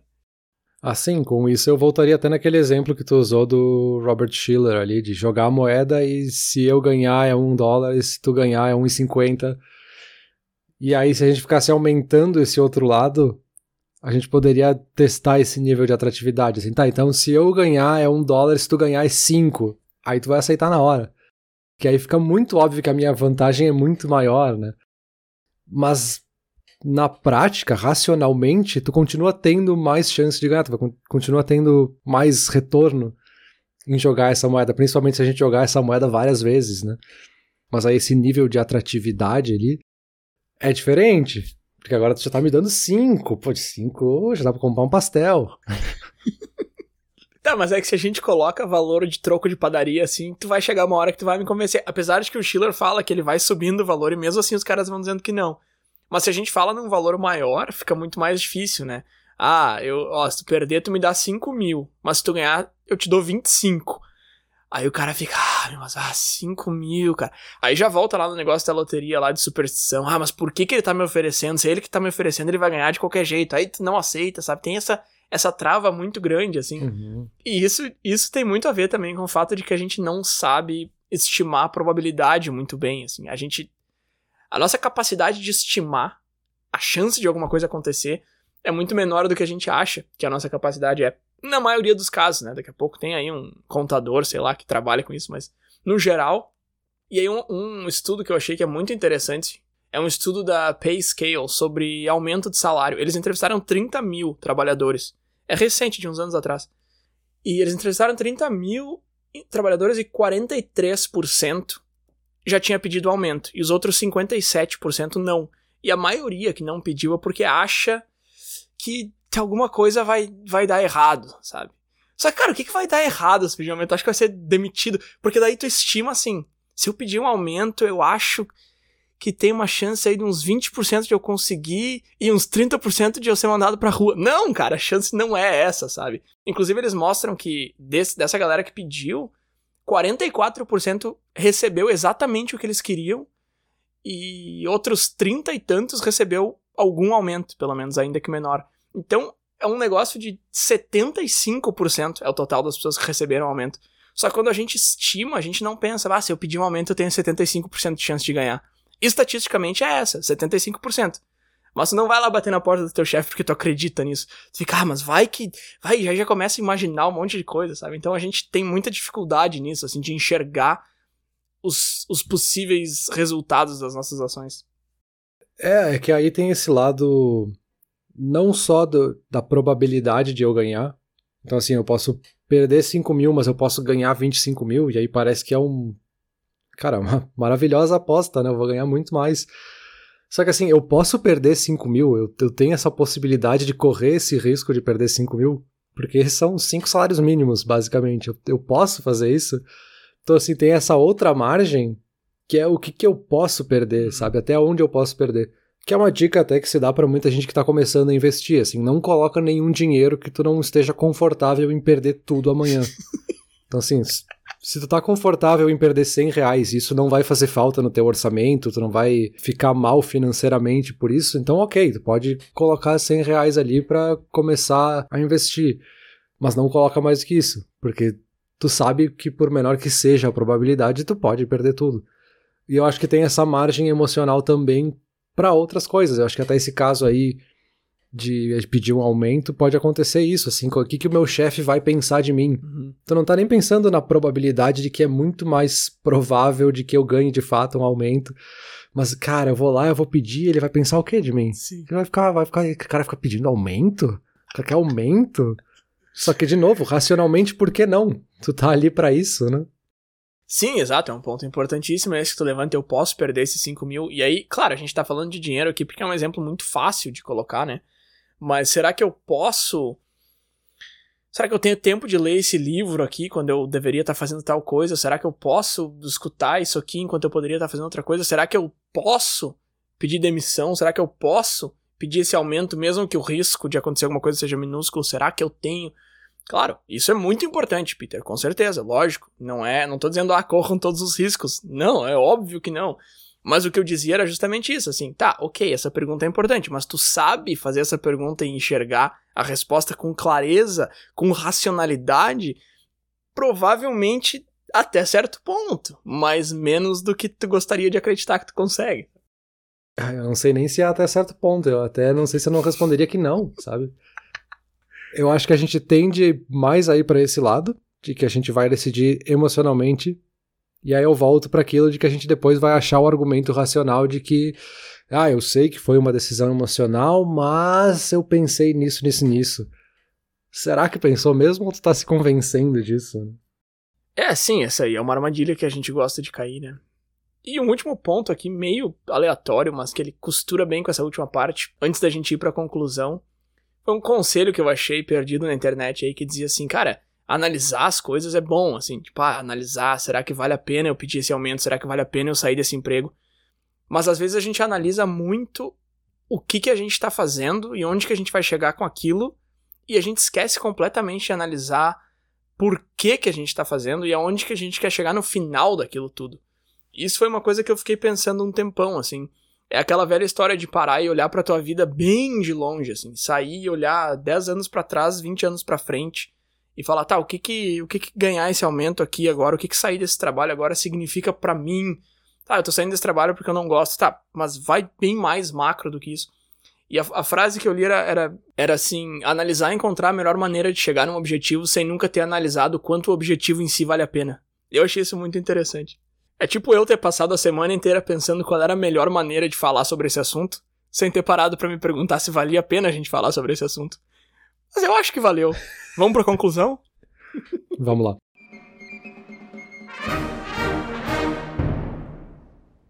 Assim, com isso eu voltaria até naquele exemplo que tu usou do Robert Schiller ali, de jogar a moeda e se eu ganhar é um dólar e se tu ganhar é um e cinquenta. Aí, se a gente ficasse aumentando esse outro lado, a gente poderia testar esse nível de atratividade. Assim, tá, então se eu ganhar é um dólar, se tu ganhar é cinco. Aí tu vai aceitar na hora. Que aí fica muito óbvio que a minha vantagem é muito maior, né? Mas na prática, racionalmente, tu continua tendo mais chance de ganhar, tu continua tendo mais retorno em jogar essa moeda, principalmente se a gente jogar essa moeda várias vezes, né? Mas aí esse nível de atratividade ali é diferente. Porque agora tu já tá me dando 5. Pô, de 5 já dá pra comprar um pastel. <laughs> Tá, mas é que se a gente coloca valor de troco de padaria assim, tu vai chegar uma hora que tu vai me convencer. Apesar de que o Schiller fala que ele vai subindo o valor e mesmo assim os caras vão dizendo que não. Mas se a gente fala num valor maior, fica muito mais difícil, né? Ah, eu, ó, se tu perder, tu me dá 5 mil. Mas se tu ganhar, eu te dou 25. Aí o cara fica, ah, mas ah, 5 mil, cara. Aí já volta lá no negócio da loteria lá de superstição. Ah, mas por que, que ele tá me oferecendo? Se é ele que tá me oferecendo, ele vai ganhar de qualquer jeito. Aí tu não aceita, sabe? Tem essa, essa trava muito grande, assim. Uhum. E isso, isso tem muito a ver também com o fato de que a gente não sabe estimar a probabilidade muito bem, assim. A gente. A nossa capacidade de estimar a chance de alguma coisa acontecer é muito menor do que a gente acha que a nossa capacidade é. Na maioria dos casos, né? Daqui a pouco tem aí um contador, sei lá, que trabalha com isso, mas no geral. E aí, um, um estudo que eu achei que é muito interessante é um estudo da Pay Scale sobre aumento de salário. Eles entrevistaram 30 mil trabalhadores é recente, de uns anos atrás. E eles entrevistaram 30 mil trabalhadores e 43% já tinha pedido aumento. E os outros 57% não. E a maioria que não pediu é porque acha que alguma coisa vai, vai dar errado, sabe? Só que, cara, o que, que vai dar errado se pedir um aumento? Acho que vai ser demitido. Porque daí tu estima assim: se eu pedir um aumento, eu acho que tem uma chance aí de uns 20% de eu conseguir e uns 30% de eu ser mandado pra rua. Não, cara, a chance não é essa, sabe? Inclusive, eles mostram que desse, dessa galera que pediu, 44% recebeu exatamente o que eles queriam e outros 30 e tantos recebeu algum aumento, pelo menos, ainda que menor. Então, é um negócio de 75% é o total das pessoas que receberam aumento. Só que quando a gente estima, a gente não pensa, ah, se eu pedir um aumento eu tenho 75% de chance de ganhar estatisticamente é essa, 75%. Mas tu não vai lá bater na porta do teu chefe porque tu acredita nisso. Tu fica, ah, mas vai que. Vai, já, já começa a imaginar um monte de coisa, sabe? Então a gente tem muita dificuldade nisso, assim, de enxergar os, os possíveis resultados das nossas ações. É, é que aí tem esse lado não só do, da probabilidade de eu ganhar. Então, assim, eu posso perder 5 mil, mas eu posso ganhar 25 mil, e aí parece que é um cara, <laughs> uma maravilhosa aposta, né? Eu vou ganhar muito mais. Só que assim, eu posso perder 5 mil, eu, eu tenho essa possibilidade de correr esse risco de perder 5 mil, porque são cinco salários mínimos, basicamente. Eu, eu posso fazer isso. Então, assim, tem essa outra margem que é o que, que eu posso perder, uhum. sabe? Até onde eu posso perder. Que é uma dica até que se dá para muita gente que tá começando a investir, assim, não coloca nenhum dinheiro que tu não esteja confortável em perder tudo amanhã. <laughs> então, assim, Se tu tá confortável em perder 100 reais, isso não vai fazer falta no teu orçamento, tu não vai ficar mal financeiramente por isso, então ok, tu pode colocar 100 reais ali para começar a investir. Mas não coloca mais do que isso, porque tu sabe que por menor que seja a probabilidade, tu pode perder tudo. E eu acho que tem essa margem emocional também para outras coisas. Eu acho que até esse caso aí de pedir um aumento pode acontecer isso, assim, o que, que o meu chefe vai pensar de mim. Uhum. Tu não tá nem pensando na probabilidade de que é muito mais provável de que eu ganhe de fato um aumento. Mas, cara, eu vou lá, eu vou pedir, ele vai pensar o que de mim? Sim. Ele vai ficar, vai ficar, o cara fica pedindo aumento? Quer aumento? Só que, de novo, racionalmente, por que não? Tu tá ali para isso, né? Sim, exato, é um ponto importantíssimo esse que tu levanta, eu posso perder esses 5 mil. E aí, claro, a gente tá falando de dinheiro aqui porque é um exemplo muito fácil de colocar, né? Mas será que eu posso. Será que eu tenho tempo de ler esse livro aqui quando eu deveria estar tá fazendo tal coisa? Será que eu posso escutar isso aqui enquanto eu poderia estar tá fazendo outra coisa? Será que eu posso pedir demissão? Será que eu posso pedir esse aumento, mesmo que o risco de acontecer alguma coisa seja minúsculo, será que eu tenho? Claro, isso é muito importante, Peter, com certeza, lógico. Não é, não tô dizendo ah, corram todos os riscos. Não, é óbvio que não. Mas o que eu dizia era justamente isso, assim, tá, ok, essa pergunta é importante, mas tu sabe fazer essa pergunta e enxergar a resposta com clareza, com racionalidade, provavelmente até certo ponto, mas menos do que tu gostaria de acreditar que tu consegue. Ah, eu não sei nem se é até certo ponto. Eu até não sei se eu não responderia que não, sabe? Eu acho que a gente tende mais aí para esse lado, de que a gente vai decidir emocionalmente, e aí eu volto para aquilo de que a gente depois vai achar o argumento racional de que, ah, eu sei que foi uma decisão emocional, mas eu pensei nisso, nisso, nisso. Será que pensou mesmo ou tu tá se convencendo disso? É, sim, essa aí é uma armadilha que a gente gosta de cair, né? E um último ponto aqui, meio aleatório, mas que ele costura bem com essa última parte, antes da gente ir pra conclusão, foi um conselho que eu achei perdido na internet aí que dizia assim, cara, analisar as coisas é bom, assim, tipo, ah, analisar, será que vale a pena eu pedir esse aumento, será que vale a pena eu sair desse emprego? Mas às vezes a gente analisa muito o que que a gente tá fazendo e onde que a gente vai chegar com aquilo, e a gente esquece completamente de analisar por que que a gente tá fazendo e aonde que a gente quer chegar no final daquilo tudo. Isso foi uma coisa que eu fiquei pensando um tempão, assim. É aquela velha história de parar e olhar pra tua vida bem de longe, assim. Sair e olhar 10 anos para trás, 20 anos para frente. E falar, tá, o que que, o que que ganhar esse aumento aqui agora, o que que sair desse trabalho agora significa para mim? Tá, eu tô saindo desse trabalho porque eu não gosto. Tá, mas vai bem mais macro do que isso. E a, a, frase que eu li era, era, era assim: analisar e encontrar a melhor maneira de chegar num objetivo sem nunca ter analisado quanto o objetivo em si vale a pena. Eu achei isso muito interessante. É tipo eu ter passado a semana inteira pensando qual era a melhor maneira de falar sobre esse assunto, sem ter parado para me perguntar se valia a pena a gente falar sobre esse assunto. Mas eu acho que valeu. <laughs> Vamos pra conclusão? Vamos lá.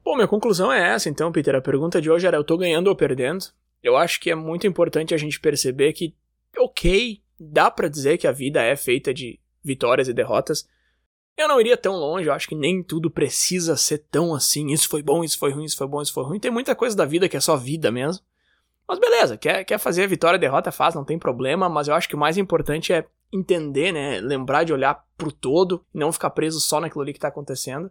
Bom, minha conclusão é essa, então, Peter. A pergunta de hoje era: eu tô ganhando ou perdendo? Eu acho que é muito importante a gente perceber que, ok, dá para dizer que a vida é feita de vitórias e derrotas, eu não iria tão longe, eu acho que nem tudo precisa ser tão assim. Isso foi bom, isso foi ruim, isso foi bom, isso foi ruim. Tem muita coisa da vida que é só vida mesmo. Mas beleza, quer, quer fazer a vitória a derrota, faz, não tem problema. Mas eu acho que o mais importante é entender, né? Lembrar de olhar pro todo, não ficar preso só naquilo ali que tá acontecendo.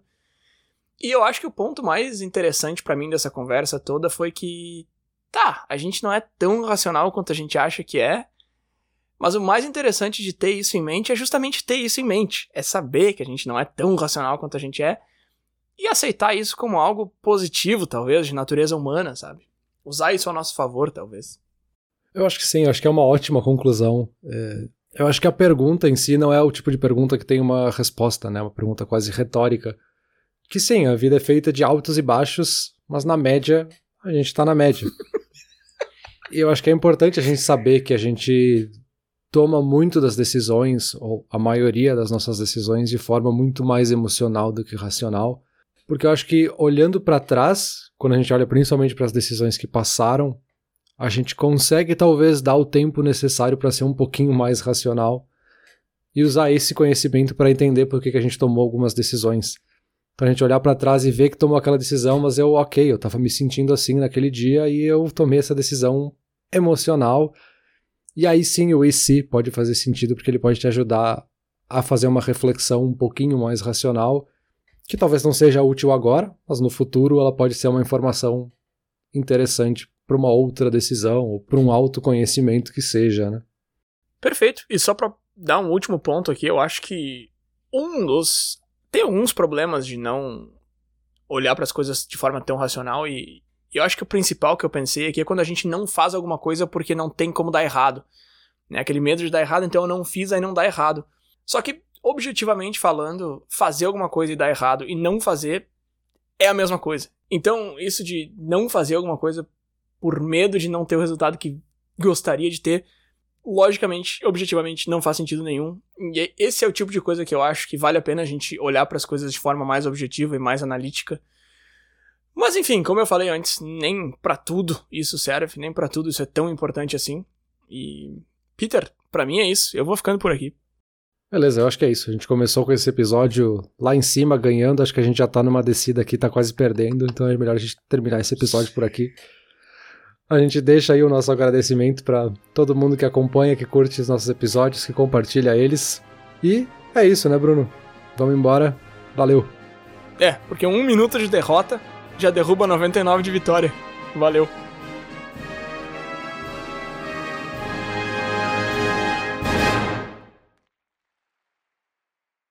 E eu acho que o ponto mais interessante para mim dessa conversa toda foi que, tá, a gente não é tão racional quanto a gente acha que é, mas o mais interessante de ter isso em mente é justamente ter isso em mente. É saber que a gente não é tão racional quanto a gente é e aceitar isso como algo positivo, talvez, de natureza humana, sabe? Usar isso a nosso favor, talvez. Eu acho que sim, acho que é uma ótima conclusão. É, eu acho que a pergunta em si não é o tipo de pergunta que tem uma resposta, né? Uma pergunta quase retórica. Que sim, a vida é feita de altos e baixos, mas na média, a gente tá na média. <laughs> e eu acho que é importante a gente saber que a gente toma muito das decisões, ou a maioria das nossas decisões, de forma muito mais emocional do que racional. Porque eu acho que olhando para trás, quando a gente olha principalmente para as decisões que passaram, a gente consegue talvez dar o tempo necessário para ser um pouquinho mais racional e usar esse conhecimento para entender por que, que a gente tomou algumas decisões. Pra gente olhar para trás e ver que tomou aquela decisão, mas eu, ok, eu tava me sentindo assim naquele dia e eu tomei essa decisão emocional e aí sim o se pode fazer sentido porque ele pode te ajudar a fazer uma reflexão um pouquinho mais racional, que talvez não seja útil agora, mas no futuro ela pode ser uma informação interessante para uma outra decisão ou para um autoconhecimento que seja, né? Perfeito. E só para dar um último ponto aqui, eu acho que um dos tem alguns problemas de não olhar para as coisas de forma tão racional e eu acho que o principal que eu pensei aqui é quando a gente não faz alguma coisa porque não tem como dar errado. Né? Aquele medo de dar errado, então eu não fiz, aí não dá errado. Só que, objetivamente falando, fazer alguma coisa e dar errado e não fazer é a mesma coisa. Então, isso de não fazer alguma coisa por medo de não ter o resultado que gostaria de ter, logicamente, objetivamente, não faz sentido nenhum. E esse é o tipo de coisa que eu acho que vale a pena a gente olhar para as coisas de forma mais objetiva e mais analítica. Mas enfim, como eu falei antes, nem para tudo isso serve, nem para tudo isso é tão importante assim. E Peter, para mim é isso. Eu vou ficando por aqui. Beleza, eu acho que é isso. A gente começou com esse episódio lá em cima, ganhando. Acho que a gente já tá numa descida aqui, tá quase perdendo. Então é melhor a gente terminar esse episódio por aqui. A gente deixa aí o nosso agradecimento para todo mundo que acompanha, que curte os nossos episódios, que compartilha eles. E é isso, né, Bruno? Vamos embora. Valeu. É, porque um minuto de derrota já derruba 99 de vitória. Valeu.